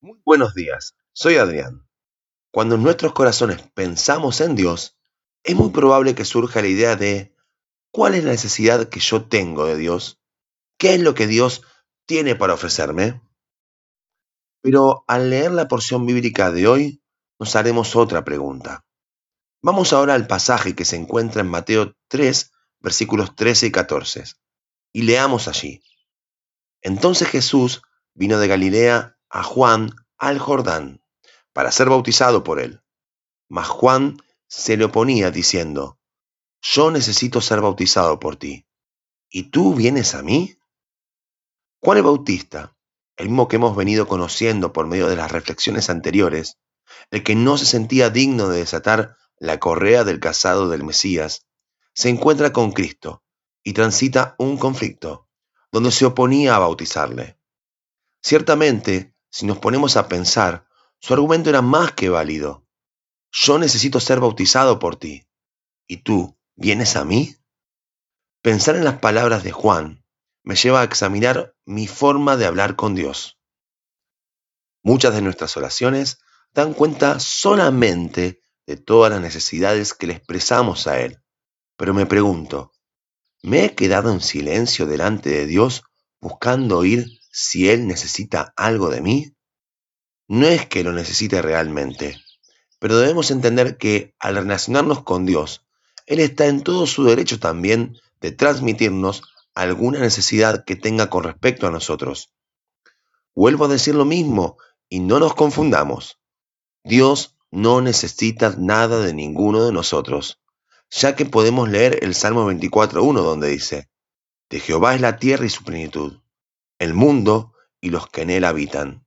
Muy buenos días, soy Adrián. Cuando en nuestros corazones pensamos en Dios, es muy probable que surja la idea de ¿cuál es la necesidad que yo tengo de Dios? ¿Qué es lo que Dios tiene para ofrecerme? Pero al leer la porción bíblica de hoy, nos haremos otra pregunta. Vamos ahora al pasaje que se encuentra en Mateo 3, versículos 13 y 14, y leamos allí. Entonces Jesús vino de Galilea a Juan al Jordán para ser bautizado por él. Mas Juan se le oponía diciendo, Yo necesito ser bautizado por ti, ¿y tú vienes a mí? Juan el Bautista, el mismo que hemos venido conociendo por medio de las reflexiones anteriores, el que no se sentía digno de desatar la correa del casado del Mesías, se encuentra con Cristo y transita un conflicto donde se oponía a bautizarle. Ciertamente, si nos ponemos a pensar, su argumento era más que válido. Yo necesito ser bautizado por ti. ¿Y tú vienes a mí? Pensar en las palabras de Juan me lleva a examinar mi forma de hablar con Dios. Muchas de nuestras oraciones dan cuenta solamente de todas las necesidades que le expresamos a Él. Pero me pregunto, ¿me he quedado en silencio delante de Dios buscando oír si Él necesita algo de mí? No es que lo necesite realmente, pero debemos entender que al relacionarnos con Dios, Él está en todo su derecho también de transmitirnos alguna necesidad que tenga con respecto a nosotros. Vuelvo a decir lo mismo y no nos confundamos. Dios no necesita nada de ninguno de nosotros, ya que podemos leer el Salmo 24.1 donde dice, De Jehová es la tierra y su plenitud, el mundo y los que en él habitan.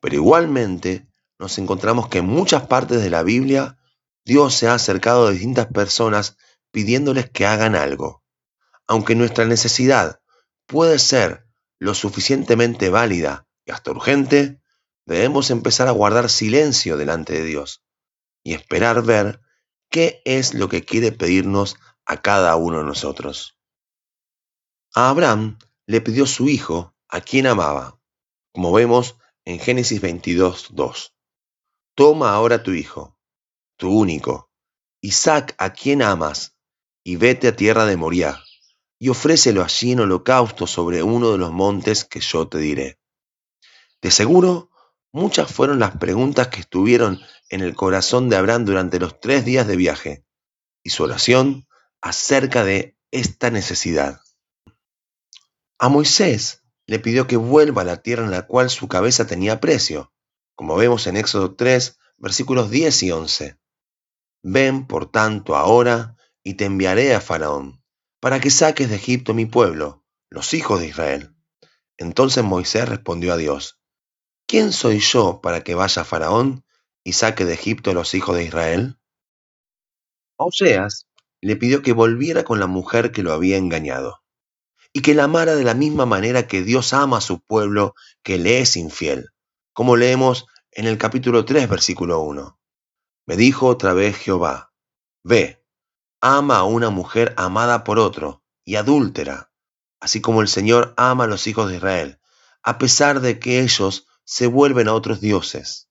Pero igualmente nos encontramos que en muchas partes de la Biblia Dios se ha acercado a distintas personas pidiéndoles que hagan algo. Aunque nuestra necesidad puede ser lo suficientemente válida y hasta urgente, debemos empezar a guardar silencio delante de Dios y esperar ver qué es lo que quiere pedirnos a cada uno de nosotros. A Abraham le pidió su hijo a quien amaba, como vemos en Génesis 22, 2. Toma ahora tu hijo, tu único, Isaac a quien amas, y vete a tierra de Moriah, y ofrécelo allí en holocausto sobre uno de los montes que yo te diré. De seguro, muchas fueron las preguntas que estuvieron en el corazón de Abraham durante los tres días de viaje, y su oración acerca de esta necesidad. A Moisés le pidió que vuelva a la tierra en la cual su cabeza tenía precio, como vemos en Éxodo 3, versículos 10 y 11. Ven, por tanto, ahora, y te enviaré a Faraón, para que saques de Egipto mi pueblo, los hijos de Israel. Entonces Moisés respondió a Dios, ¿quién soy yo para que vaya a Faraón y saque de Egipto los hijos de Israel? A Oseas le pidió que volviera con la mujer que lo había engañado y que la amara de la misma manera que Dios ama a su pueblo que le es infiel, como leemos en el capítulo 3, versículo 1. Me dijo otra vez Jehová, ve, ama a una mujer amada por otro y adúltera, así como el Señor ama a los hijos de Israel, a pesar de que ellos se vuelven a otros dioses.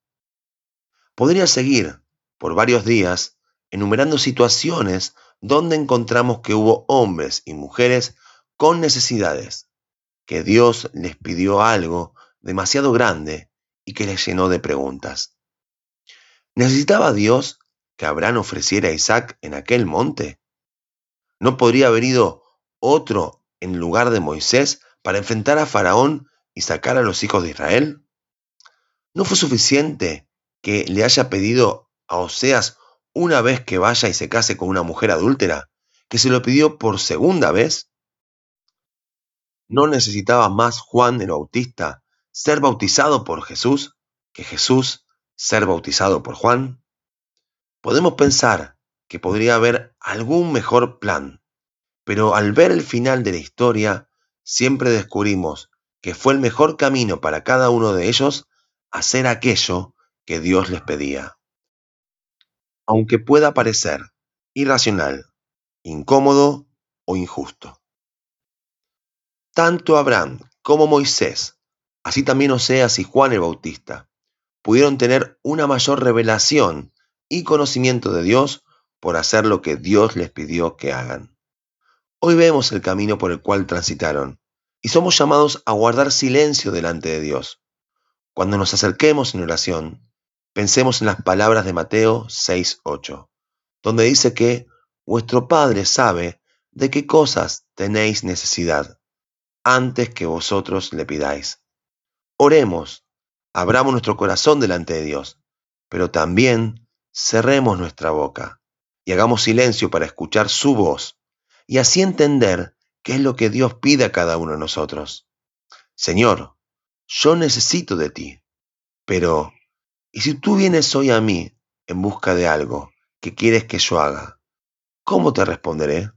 Podría seguir por varios días enumerando situaciones donde encontramos que hubo hombres y mujeres con necesidades, que Dios les pidió algo demasiado grande y que les llenó de preguntas. ¿Necesitaba Dios que Abraham ofreciera a Isaac en aquel monte? ¿No podría haber ido otro en lugar de Moisés para enfrentar a Faraón y sacar a los hijos de Israel? ¿No fue suficiente que le haya pedido a Oseas una vez que vaya y se case con una mujer adúltera, que se lo pidió por segunda vez? ¿No necesitaba más Juan el Bautista ser bautizado por Jesús que Jesús ser bautizado por Juan? Podemos pensar que podría haber algún mejor plan, pero al ver el final de la historia, siempre descubrimos que fue el mejor camino para cada uno de ellos hacer aquello que Dios les pedía. Aunque pueda parecer irracional, incómodo o injusto. Tanto Abraham como Moisés, así también Oseas y Juan el Bautista, pudieron tener una mayor revelación y conocimiento de Dios por hacer lo que Dios les pidió que hagan. Hoy vemos el camino por el cual transitaron y somos llamados a guardar silencio delante de Dios. Cuando nos acerquemos en oración, pensemos en las palabras de Mateo 6.8, donde dice que vuestro Padre sabe de qué cosas tenéis necesidad antes que vosotros le pidáis. Oremos, abramos nuestro corazón delante de Dios, pero también cerremos nuestra boca y hagamos silencio para escuchar su voz y así entender qué es lo que Dios pide a cada uno de nosotros. Señor, yo necesito de ti, pero ¿y si tú vienes hoy a mí en busca de algo que quieres que yo haga? ¿Cómo te responderé?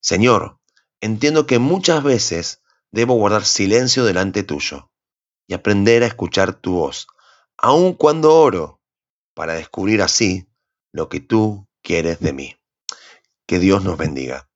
Señor, entiendo que muchas veces debo guardar silencio delante tuyo y aprender a escuchar tu voz, aun cuando oro, para descubrir así lo que tú quieres de mí. Que Dios nos bendiga.